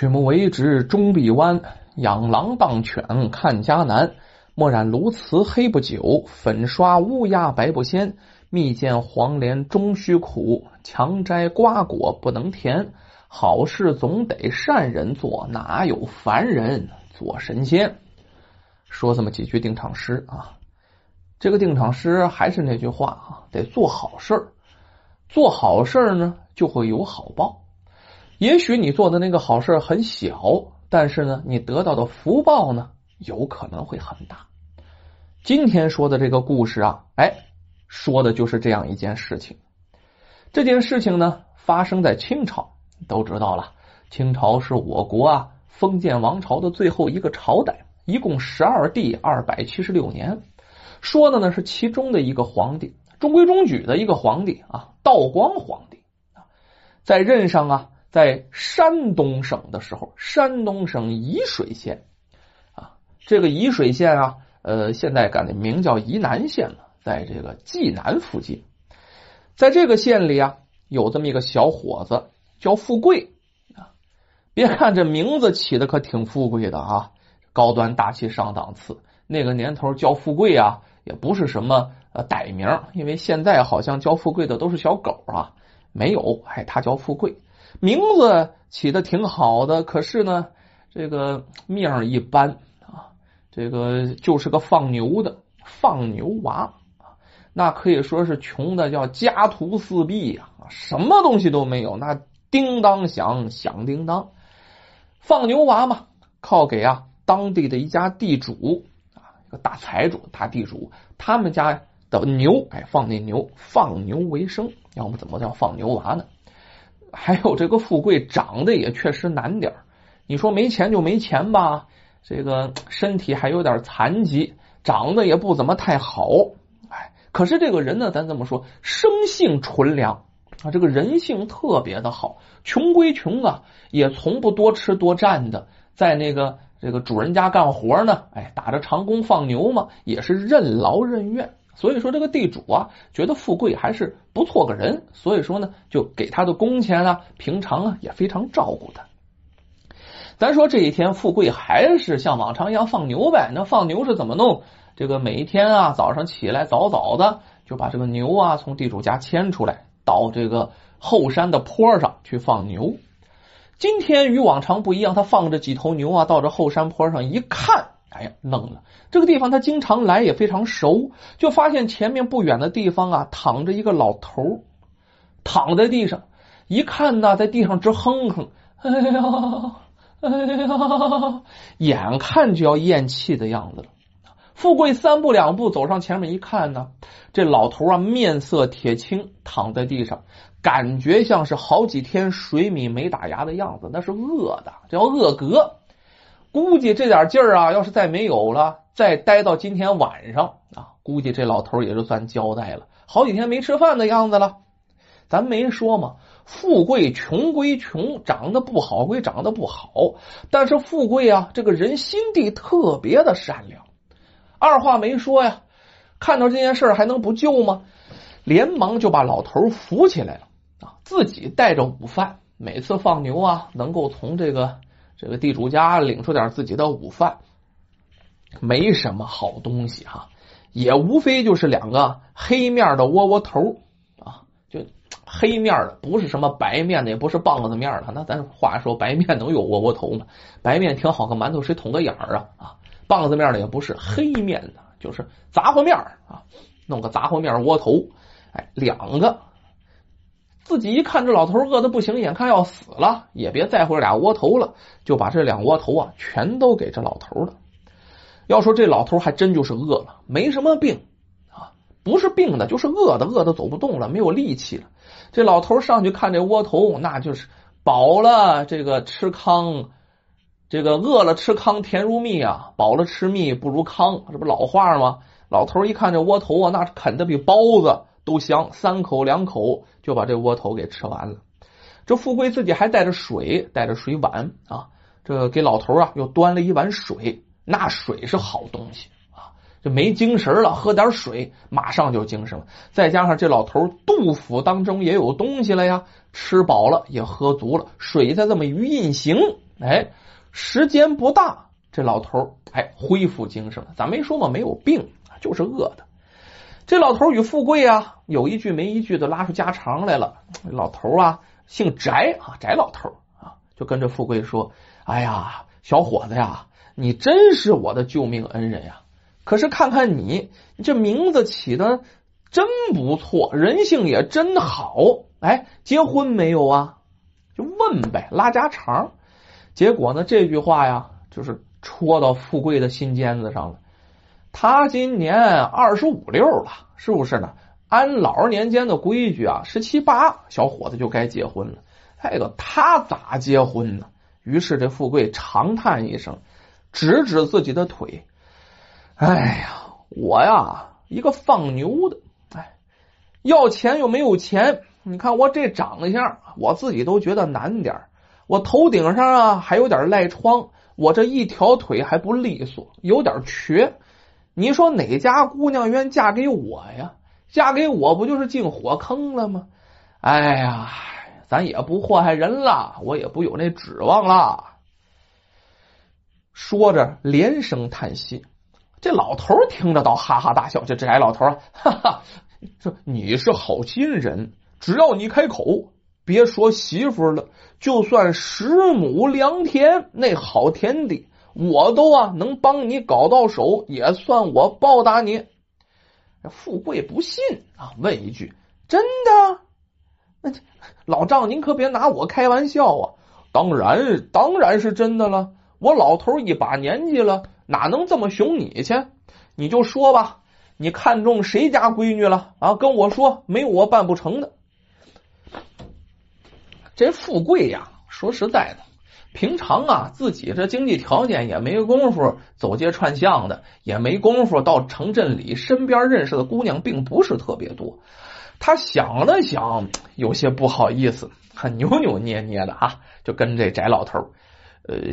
曲目为直终必弯，养狼当犬看家难。墨染鸬鹚黑不久，粉刷乌鸦白不鲜。蜜饯黄连终须苦，强摘瓜果不能甜。好事总得善人做，哪有凡人做神仙？说这么几句定场诗啊，这个定场诗还是那句话啊，得做好事儿。做好事呢，就会有好报。也许你做的那个好事很小，但是呢，你得到的福报呢，有可能会很大。今天说的这个故事啊，哎，说的就是这样一件事情。这件事情呢，发生在清朝，都知道了。清朝是我国啊封建王朝的最后一个朝代，一共十二帝二百七十六年。说的呢是其中的一个皇帝。中规中矩的一个皇帝啊，道光皇帝，在任上啊，在山东省的时候，山东省沂水县啊，这个沂水县啊，呃，现在改的名叫沂南县了，在这个济南附近，在这个县里啊，有这么一个小伙子叫富贵啊，别看这名字起的可挺富贵的啊，高端大气上档次，那个年头叫富贵啊，也不是什么。呃，歹名，因为现在好像叫富贵的都是小狗啊，没有，哎，他叫富贵，名字起的挺好的，可是呢，这个命一般啊，这个就是个放牛的放牛娃，那可以说是穷的叫家徒四壁呀，什么东西都没有，那叮当响响叮当，放牛娃嘛，靠给啊当地的一家地主啊，一个大财主大地主，他们家。的牛，哎，放那牛，放牛为生，要么怎么叫放牛娃呢？还有这个富贵长得也确实难点你说没钱就没钱吧，这个身体还有点残疾，长得也不怎么太好，哎，可是这个人呢，咱这么说，生性纯良啊，这个人性特别的好。穷归穷啊，也从不多吃多占的，在那个这个主人家干活呢，哎，打着长工放牛嘛，也是任劳任怨。所以说，这个地主啊，觉得富贵还是不错个人，所以说呢，就给他的工钱啊，平常啊也非常照顾他。咱说这一天，富贵还是像往常一样放牛呗。那放牛是怎么弄？这个每一天啊，早上起来早早的就把这个牛啊从地主家牵出来，到这个后山的坡上去放牛。今天与往常不一样，他放着几头牛啊，到这后山坡上一看。哎呀，愣了！这个地方他经常来，也非常熟，就发现前面不远的地方啊，躺着一个老头，躺在地上。一看呢，在地上直哼哼，哎呀，哎呀，眼看就要咽气的样子了。富贵三步两步走上前面一看呢，这老头啊，面色铁青，躺在地上，感觉像是好几天水米没打牙的样子，那是饿的，叫饿嗝。估计这点劲儿啊，要是再没有了，再待到今天晚上啊，估计这老头也就算交代了。好几天没吃饭的样子了。咱没说嘛，富贵穷归穷，长得不好归长得不好，但是富贵啊，这个人心地特别的善良。二话没说呀，看到这件事还能不救吗？连忙就把老头扶起来了啊，自己带着午饭，每次放牛啊，能够从这个。这个地主家领出点自己的午饭，没什么好东西哈，也无非就是两个黑面的窝窝头啊，就黑面的，不是什么白面的，也不是棒子面的。那咱话说，白面能有窝窝头吗？白面挺好，个馒头谁捅个眼儿啊？啊，棒子面的也不是，黑面的就是杂货面啊，弄个杂货面窝头，哎，两个。自己一看这老头饿的不行，眼看要死了，也别在乎这俩窝头了，就把这两窝头啊全都给这老头了。要说这老头还真就是饿了，没什么病啊，不是病的，就是饿的，饿的走不动了，没有力气了。这老头上去看这窝头，那就是饱了这个吃糠，这个饿了吃糠甜如蜜啊，饱了吃蜜不如糠，这不老话吗？老头一看这窝头啊，那啃的比包子。都香，三口两口就把这窝头给吃完了。这富贵自己还带着水，带着水碗啊，这给老头啊又端了一碗水。那水是好东西啊，这没精神了，喝点水马上就精神了。再加上这老头肚腹当中也有东西了呀，吃饱了也喝足了，水再这么一运行，哎，时间不大，这老头哎恢复精神了。咱没说嘛，没有病，就是饿的。这老头与富贵啊有一句没一句的拉出家常来了。老头啊姓翟啊，翟老头啊就跟着富贵说：“哎呀，小伙子呀，你真是我的救命恩人呀！可是看看你，你这名字起的真不错，人性也真好。哎，结婚没有啊？就问呗，拉家常。结果呢，这句话呀，就是戳到富贵的心尖子上了。”他今年二十五六了，是不是呢？按老年间的规矩啊，十七八小伙子就该结婚了。这个他咋结婚呢？于是这富贵长叹一声，指指自己的腿：“哎呀，我呀，一个放牛的，哎，要钱又没有钱。你看我这长相，我自己都觉得难点我头顶上啊还有点赖疮，我这一条腿还不利索，有点瘸。”你说哪家姑娘愿嫁给我呀？嫁给我不就是进火坑了吗？哎呀，咱也不祸害人了，我也不有那指望了。说着连声叹息，这老头听着倒哈哈大笑。这这矮老头啊，哈哈，说你是好心人，只要你开口，别说媳妇了，就算十亩良田，那好田地。我都啊能帮你搞到手，也算我报答你。富贵不信啊，问一句：“真的？”那老丈您可别拿我开玩笑啊！当然，当然是真的了。我老头一把年纪了，哪能这么熊你去？你就说吧，你看中谁家闺女了啊？跟我说，没我办不成的。这富贵呀，说实在的。平常啊，自己这经济条件也没工夫走街串巷的，也没工夫到城镇里，身边认识的姑娘并不是特别多。他想了想，有些不好意思，很扭扭捏捏的啊，就跟这翟老头呃，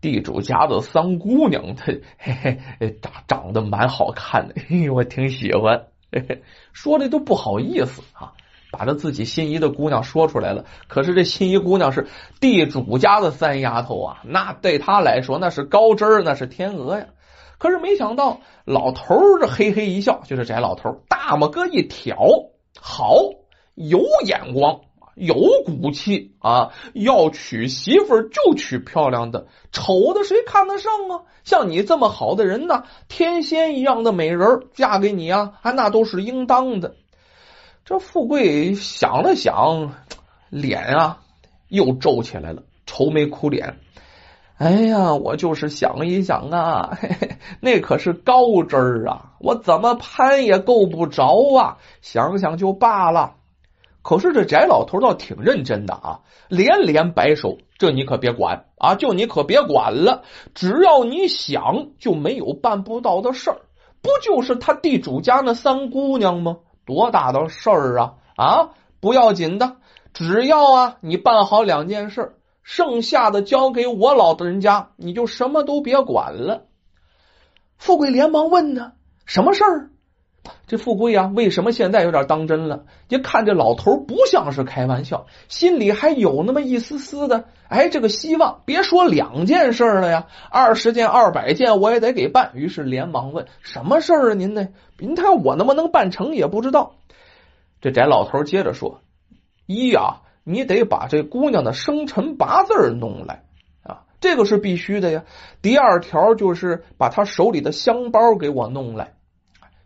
地主家的三姑娘，她 嘿嘿长长得蛮好看的，嘿，我挺喜欢，嘿嘿，说的都不好意思啊。把他自己心仪的姑娘说出来了，可是这心仪姑娘是地主家的三丫头啊，那对他来说那是高枝儿，那是天鹅呀。可是没想到老头儿这嘿嘿一笑，就是翟老头大拇哥一挑，好有眼光，有骨气啊！要娶媳妇就娶漂亮的，丑的谁看得上啊？像你这么好的人呢，天仙一样的美人嫁给你啊，啊那都是应当的。这富贵想了想，脸啊又皱起来了，愁眉苦脸。哎呀，我就是想一想啊，嘿嘿那可是高枝儿啊，我怎么攀也够不着啊！想想就罢了。可是这翟老头倒挺认真的啊，连连摆手：“这你可别管啊，就你可别管了。只要你想，就没有办不到的事儿。不就是他地主家那三姑娘吗？”多大的事儿啊啊！不要紧的，只要啊你办好两件事，剩下的交给我老的人家，你就什么都别管了。富贵连忙问呢：“什么事儿？”这富贵啊，为什么现在有点当真了？一看这老头不像是开玩笑，心里还有那么一丝丝的哎，这个希望。别说两件事了呀，二十件、二百件我也得给办。于是连忙问：“什么事儿啊？您呢？您看我能不能办成也不知道。”这翟老头接着说：“一呀，你得把这姑娘的生辰八字弄来啊，这个是必须的呀。第二条就是把她手里的香包给我弄来。”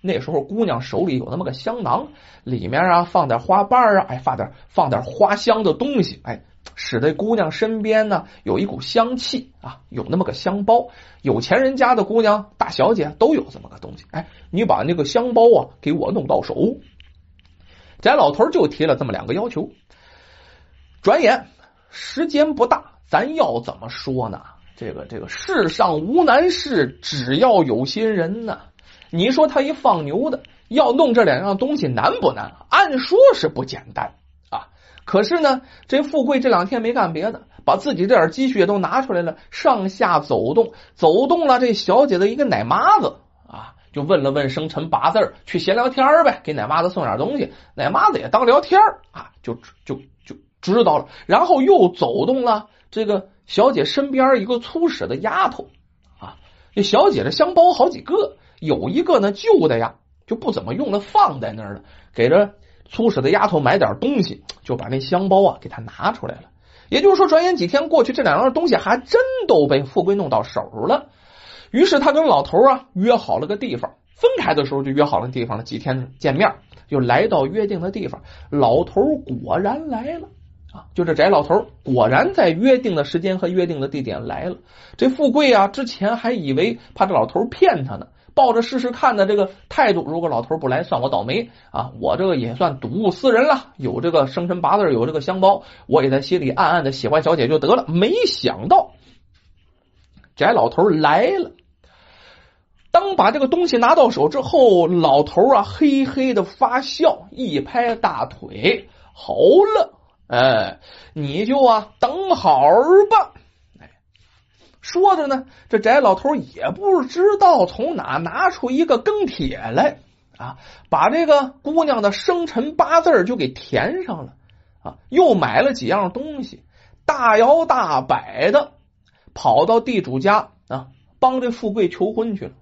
那时候姑娘手里有那么个香囊，里面啊放点花瓣啊，哎放点放点花香的东西，哎使得姑娘身边呢有一股香气啊，有那么个香包。有钱人家的姑娘大小姐都有这么个东西，哎，你把那个香包啊给我弄到手。翟老头就提了这么两个要求。转眼时间不大，咱要怎么说呢？这个这个世上无难事，只要有心人呢。你说他一放牛的要弄这两样东西难不难？按说是不简单啊。可是呢，这富贵这两天没干别的，把自己这点积蓄都拿出来了，上下走动，走动了这小姐的一个奶妈子啊，就问了问生辰八字，去闲聊天呗，给奶妈子送点东西，奶妈子也当聊天啊，就就就知道了。然后又走动了这个小姐身边一个粗使的丫头啊，这小姐的香包好几个，有一个呢旧的呀，就不怎么用了，放在那儿了。给这粗使的丫头买点东西，就把那香包啊给他拿出来了。也就是说，转眼几天过去，这两样东西还真都被富贵弄到手了。于是他跟老头啊约好了个地方，分开的时候就约好了地方了。几天见面，就来到约定的地方。老头果然来了啊！就这翟老头果然在约定的时间和约定的地点来了。这富贵啊，之前还以为怕这老头骗他呢，抱着试试看的这个态度，如果老头不来，算我倒霉啊！我这个也算睹物思人了，有这个生辰八字，有这个香包，我也在心里暗暗的喜欢小姐就得了。没想到。翟老头来了，当把这个东西拿到手之后，老头啊嘿嘿的发笑，一拍大腿，好了，哎，你就啊等好吧。说着呢，这翟老头也不知道从哪拿出一个庚帖来啊，把这个姑娘的生辰八字就给填上了啊，又买了几样东西，大摇大摆的。跑到地主家啊，帮这富贵求婚去了。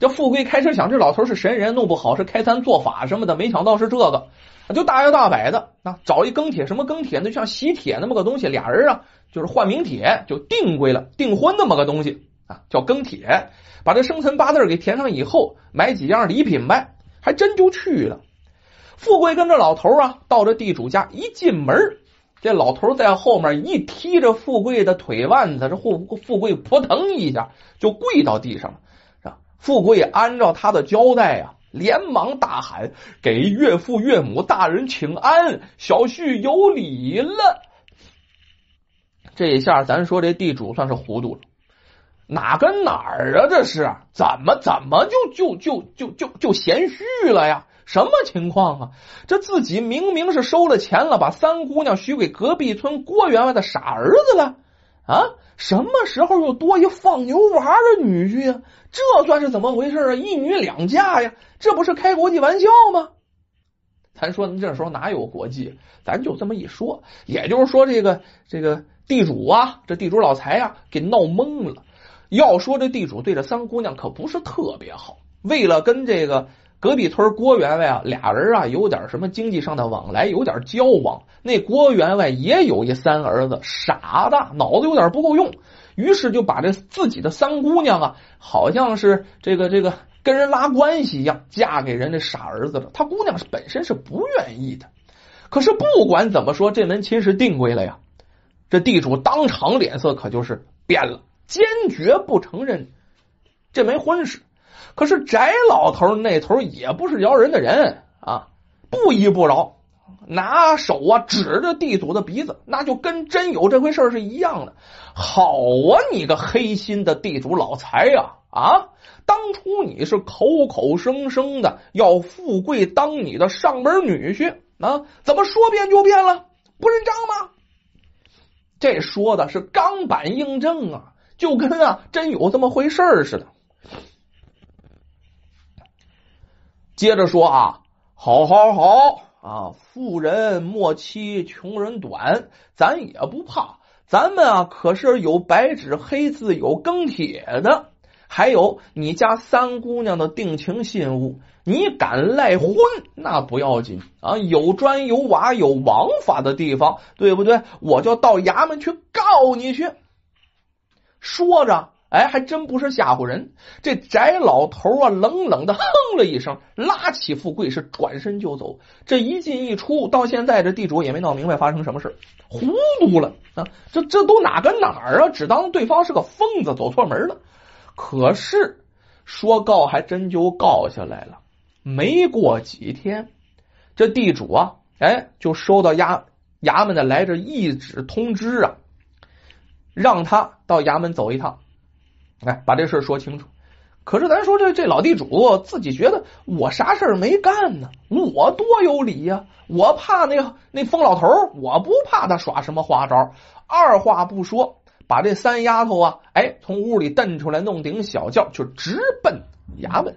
这富贵开始想，这老头是神人，弄不好是开坛做法什么的，没想到是这个，就大摇大摆的啊，找一庚帖，什么庚帖呢？就像喜帖那么个东西，俩人啊，就是换名帖，就定规了，订婚那么个东西啊，叫庚帖。把这生辰八字给填上以后，买几样礼品呗，还真就去了。富贵跟着老头啊，到这地主家，一进门。这老头在后面一踢着富贵的腿腕子，这富富贵扑腾一下就跪到地上了。是富贵按照他的交代啊，连忙大喊：“给岳父岳母大人请安，小婿有礼了。”这一下，咱说这地主算是糊涂了，哪跟哪儿啊？这是怎么怎么就就就就就就嫌虚了呀？什么情况啊？这自己明明是收了钱了，把三姑娘许给隔壁村郭员外的傻儿子了啊？什么时候又多一放牛娃的女婿呀？这算是怎么回事啊？一女两嫁呀？这不是开国际玩笑吗？咱说这时候哪有国际？咱就这么一说，也就是说这个这个地主啊，这地主老财呀，给闹懵了。要说这地主对这三姑娘可不是特别好，为了跟这个。隔壁村郭员外啊，俩人啊有点什么经济上的往来，有点交往。那郭员外也有一三儿子，傻的，脑子有点不够用，于是就把这自己的三姑娘啊，好像是这个这个跟人拉关系一样，嫁给人家傻儿子了。他姑娘是本身是不愿意的，可是不管怎么说，这门亲事定规了呀。这地主当场脸色可就是变了，坚决不承认这门婚事。可是翟老头那头也不是饶人的人啊，不依不饶，拿手啊指着地主的鼻子，那就跟真有这回事是一样的。好啊，你个黑心的地主老财呀！啊，当初你是口口声声的要富贵当你的上门女婿啊，怎么说变就变了？不认账吗？这说的是钢板印证啊，就跟啊真有这么回事似的。接着说啊，好好好啊，富人莫欺穷人短，咱也不怕，咱们啊可是有白纸黑字有庚帖的，还有你家三姑娘的定情信物，你敢赖婚那不要紧啊，有砖有瓦有王法的地方，对不对？我就到衙门去告你去。说着。哎，还真不是吓唬人。这翟老头啊，冷冷的哼了一声，拉起富贵是转身就走。这一进一出，到现在这地主也没闹明白发生什么事糊涂了啊！这这都哪跟哪儿啊？只当对方是个疯子，走错门了。可是说告还真就告下来了。没过几天，这地主啊，哎，就收到衙衙门的来这一纸通知啊，让他到衙门走一趟。哎，把这事说清楚。可是咱说这这老地主自己觉得我啥事儿没干呢，我多有理呀！我怕那那疯老头，我不怕他耍什么花招。二话不说，把这三丫头啊，哎，从屋里蹬出来，弄顶小轿，就直奔衙门。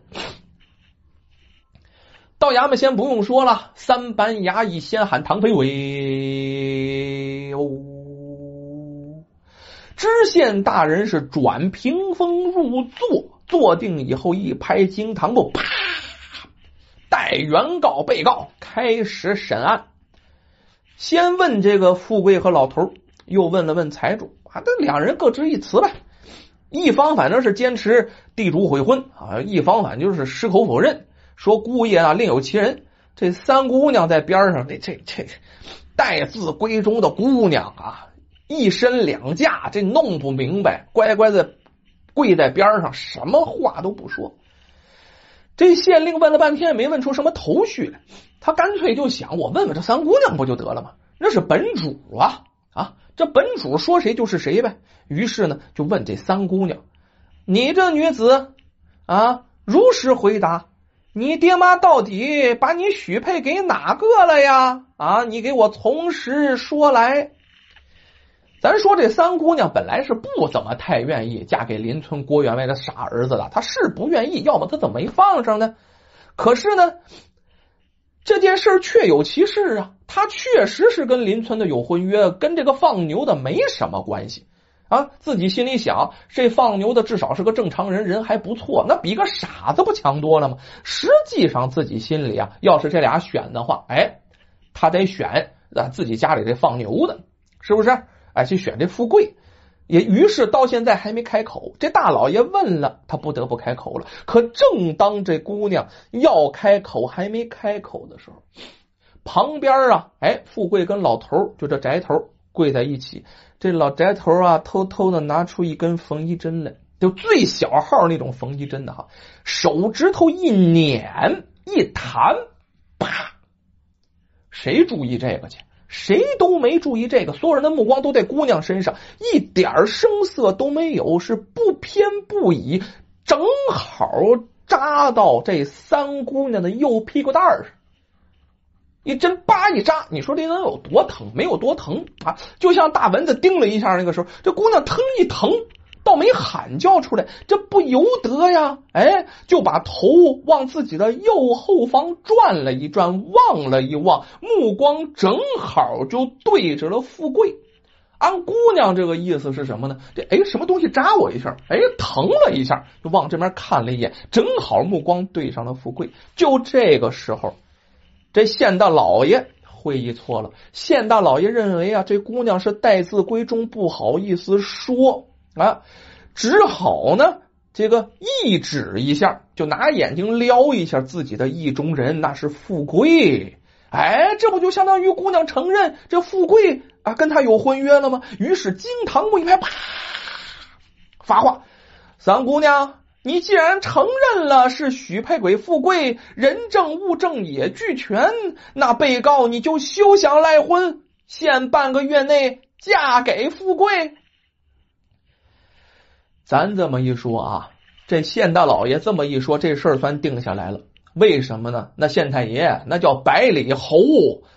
到衙门先不用说了，三班衙役先喊唐飞伟知县大人是转屏风入座，坐定以后一拍惊堂木，啪！待原告、被告开始审案。先问这个富贵和老头，又问了问财主啊，这两人各执一词呗。一方反正是坚持地主悔婚啊，一方反正就是矢口否认，说姑爷啊另有其人。这三姑娘在边上，这这这待字闺中的姑娘啊，一身两架，这弄不明白，乖乖的跪在边上，什么话都不说。这县令问了半天，没问出什么头绪来，他干脆就想，我问问这三姑娘不就得了吗？那是本主啊啊，这本主说谁就是谁呗。于是呢，就问这三姑娘：“你这女子啊，如实回答，你爹妈到底把你许配给哪个了呀？啊，你给我从实说来。”咱说这三姑娘本来是不怎么太愿意嫁给邻村郭员外的傻儿子的，她是不愿意，要么她怎么没放上呢？可是呢，这件事确有其事啊，她确实是跟邻村的有婚约，跟这个放牛的没什么关系啊。自己心里想，这放牛的至少是个正常人，人还不错，那比个傻子不强多了吗？实际上自己心里啊，要是这俩选的话，哎，他得选啊自己家里这放牛的，是不是？哎，去选这富贵，也于是到现在还没开口。这大老爷问了，他不得不开口了。可正当这姑娘要开口，还没开口的时候，旁边啊，哎，富贵跟老头就这宅头跪在一起。这老宅头啊，偷偷的拿出一根缝衣针来，就最小号那种缝衣针的哈，手指头一捻一弹，啪！谁注意这个去？谁都没注意这个，所有人的目光都在姑娘身上，一点声色都没有，是不偏不倚，正好扎到这三姑娘的右屁股蛋上。一针叭一扎，你说这能有多疼？没有多疼啊，就像大蚊子叮了一下，那个时候，这姑娘腾一疼。倒没喊叫出来，这不由得呀！哎，就把头往自己的右后方转了一转，望了一望，目光正好就对着了富贵。俺姑娘这个意思是什么呢？这哎，什么东西扎我一下？哎，疼了一下，就往这边看了一眼，正好目光对上了富贵。就这个时候，这县大老爷会意错了。县大老爷认为啊，这姑娘是待字闺中，不好意思说。啊，只好呢，这个一指一下，就拿眼睛撩一下自己的意中人，那是富贵。哎，这不就相当于姑娘承认这富贵啊跟他有婚约了吗？于是惊堂木一拍，啪，发话：三姑娘，你既然承认了是许配给富贵，人证物证也俱全，那被告你就休想赖婚，限半个月内嫁给富贵。咱这么一说啊，这县大老爷这么一说，这事儿算定下来了。为什么呢？那县太爷那叫百里侯，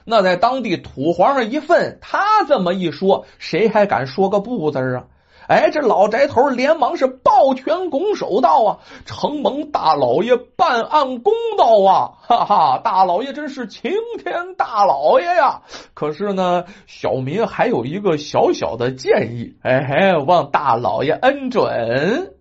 那在当地土皇上一份，他这么一说，谁还敢说个不字啊？哎，这老宅头连忙是抱拳拱手道啊：“承蒙大老爷办案公道啊！哈哈，大老爷真是晴天大老爷呀！可是呢，小民还有一个小小的建议，哎嘿，望大老爷恩准。”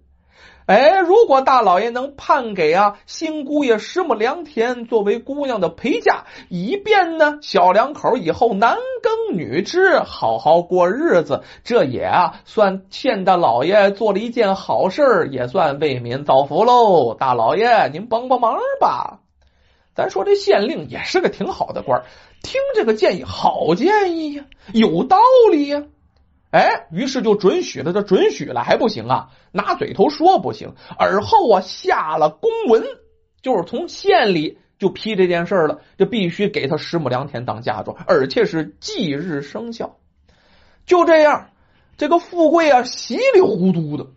哎，如果大老爷能判给啊新姑爷十亩良田作为姑娘的陪嫁，以便呢小两口以后男耕女织，好好过日子，这也啊算县大老爷做了一件好事，也算为民造福喽。大老爷，您帮帮忙吧。咱说这县令也是个挺好的官，听这个建议，好建议呀，有道理呀。哎，于是就准许了，这准许了还不行啊？拿嘴头说不行，而后啊下了公文，就是从县里就批这件事了，就必须给他十亩良田当嫁妆，而且是即日生效。就这样，这个富贵啊稀里糊涂的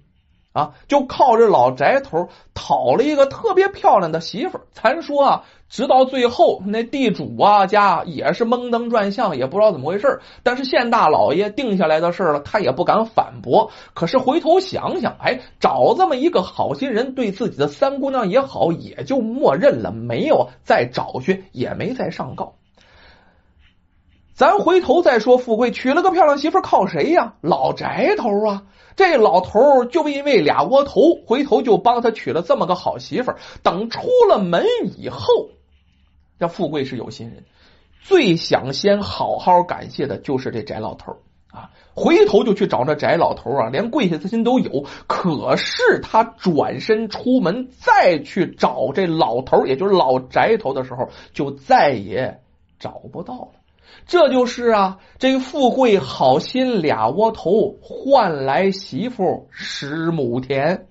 啊，就靠着老宅头讨了一个特别漂亮的媳妇儿。咱说啊。直到最后，那地主啊家也是蒙登转向，也不知道怎么回事但是县大老爷定下来的事了，他也不敢反驳。可是回头想想，哎，找这么一个好心人，对自己的三姑娘也好，也就默认了，没有再找去，也没再上告。咱回头再说，富贵娶了个漂亮媳妇靠谁呀？老宅头啊！这老头就因为俩窝头，回头就帮他娶了这么个好媳妇。等出了门以后，这富贵是有心人，最想先好好感谢的就是这宅老头啊！回头就去找这宅老头啊，连跪下之心都有。可是他转身出门再去找这老头，也就是老宅头的时候，就再也找不到了。这就是啊，这富贵好心俩窝头换来媳妇十亩田。